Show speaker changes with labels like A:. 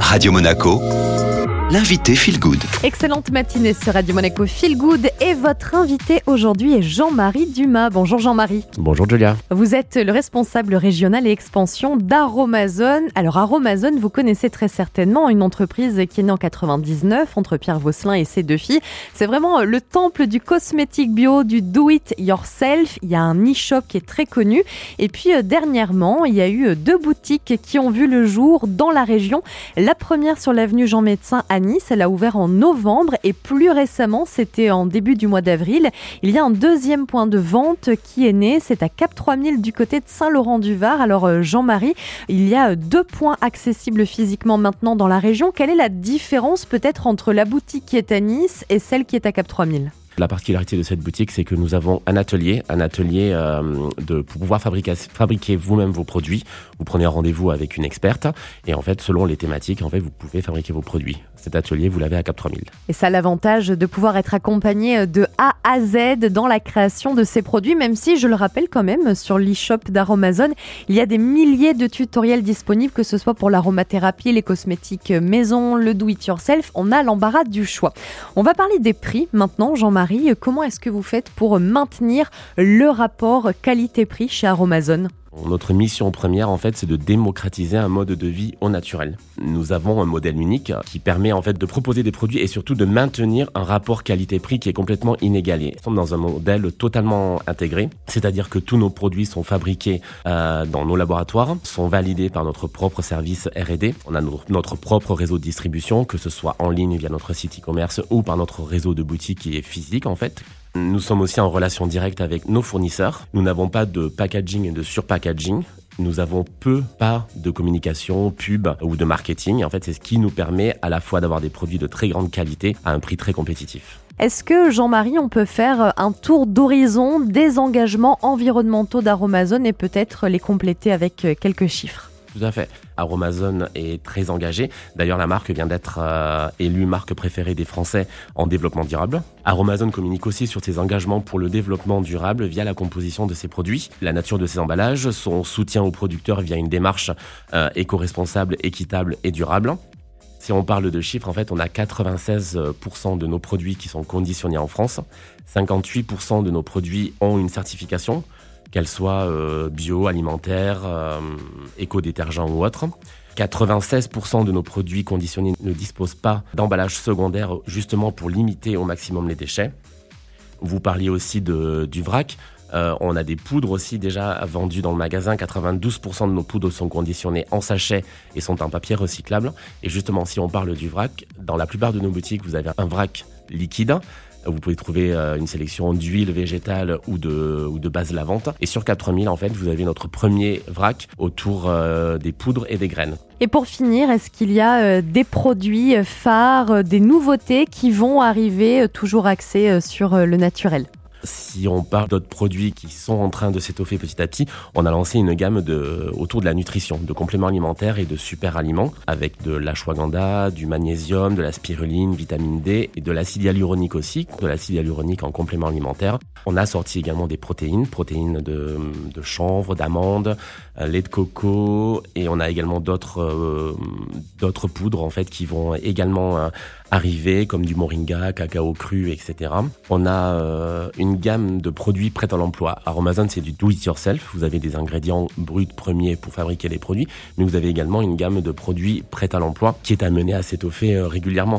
A: Radio Monaco, l'invité Feel Good.
B: Excellente matinée sur Radio Monaco Feel Good et votre invité aujourd'hui est Jean-Marie Dumas. Bonjour Jean-Marie.
C: Bonjour Julia.
B: Vous êtes le responsable régional et expansion d'Aromazone. Alors Aromazone, vous connaissez très certainement une entreprise qui est née en 99 entre Pierre Vosselin et ses deux filles. C'est vraiment le temple du cosmétique bio, du do it yourself. Il y a un e-shop qui est très connu et puis euh, dernièrement, il y a eu deux boutiques qui ont vu le jour dans la région. La première sur l'avenue Jean Médecin à Nice, elle a ouvert en novembre et plus récemment, c'était en début du mois d'avril. Il y a un deuxième point de vente qui est né, c'est à Cap 3000 du côté de Saint-Laurent-du-Var. Alors euh, Jean-Marie, il y a deux points accessibles physiquement maintenant dans la région. Quelle est la différence peut-être entre la boutique qui est à Nice et celle qui est à Cap 3000
C: la particularité de cette boutique, c'est que nous avons un atelier, un atelier euh, de pour pouvoir fabriquer, vous-même vos produits. Vous prenez un rendez-vous avec une experte et en fait, selon les thématiques, en fait, vous pouvez fabriquer vos produits. Cet atelier, vous l'avez à Cap 3000.
B: Et ça l'avantage de pouvoir être accompagné de A à Z dans la création de ces produits, même si, je le rappelle quand même, sur l'e-shop d'Aromazone, il y a des milliers de tutoriels disponibles, que ce soit pour l'aromathérapie, les cosmétiques maison, le do-it-yourself. On a l'embarras du choix. On va parler des prix maintenant, Jean-Marie comment est-ce que vous faites pour maintenir le rapport qualité-prix chez Aromazone?
C: Notre mission première, en fait, c'est de démocratiser un mode de vie au naturel. Nous avons un modèle unique qui permet, en fait, de proposer des produits et surtout de maintenir un rapport qualité-prix qui est complètement inégalé. Nous sommes dans un modèle totalement intégré, c'est-à-dire que tous nos produits sont fabriqués euh, dans nos laboratoires, sont validés par notre propre service R&D. On a notre propre réseau de distribution, que ce soit en ligne via notre site e-commerce ou par notre réseau de boutiques qui est physique, en fait. Nous sommes aussi en relation directe avec nos fournisseurs. Nous n'avons pas de packaging et de surpackaging. Nous avons peu, pas de communication, pub ou de marketing. En fait, c'est ce qui nous permet à la fois d'avoir des produits de très grande qualité à un prix très compétitif.
B: Est-ce que, Jean-Marie, on peut faire un tour d'horizon des engagements environnementaux d'Aromazone et peut-être les compléter avec quelques chiffres?
C: Tout à fait. Aromazone est très engagé. D'ailleurs, la marque vient d'être euh, élue marque préférée des Français en développement durable. Aromazone communique aussi sur ses engagements pour le développement durable via la composition de ses produits, la nature de ses emballages, son soutien aux producteurs via une démarche euh, éco-responsable, équitable et durable. Si on parle de chiffres, en fait, on a 96% de nos produits qui sont conditionnés en France. 58% de nos produits ont une certification qu'elles soient euh, bio, alimentaires, euh, éco-détergents ou autres. 96% de nos produits conditionnés ne disposent pas d'emballage secondaire justement pour limiter au maximum les déchets. Vous parliez aussi du vrac. Euh, on a des poudres aussi déjà vendues dans le magasin. 92% de nos poudres sont conditionnées en sachet et sont en papier recyclable. Et justement, si on parle du vrac, dans la plupart de nos boutiques, vous avez un vrac liquide vous pouvez trouver euh, une sélection d'huile végétale ou de, ou de base lavante. Et sur 4000, en fait, vous avez notre premier vrac autour euh, des poudres et des graines.
B: Et pour finir, est-ce qu'il y a euh, des produits phares, des nouveautés qui vont arriver toujours axés sur le naturel?
C: Si on parle d'autres produits qui sont en train de s'étoffer petit à petit, on a lancé une gamme de, autour de la nutrition, de compléments alimentaires et de super aliments, avec de l'ashwagandha, du magnésium, de la spiruline, vitamine D et de l'acide hyaluronique aussi, de l'acide hyaluronique en complément alimentaire. On a sorti également des protéines, protéines de, chanvre, d'amande, euh, lait de coco, et on a également d'autres euh, poudres en fait qui vont également euh, arriver, comme du moringa, cacao cru, etc. On a une gamme de produits prêts à l'emploi. Aromazone, c'est du do-it-yourself. Vous avez des ingrédients bruts premiers pour fabriquer les produits, mais vous avez également une gamme de produits prêts à l'emploi qui est amenée à s'étoffer euh, régulièrement.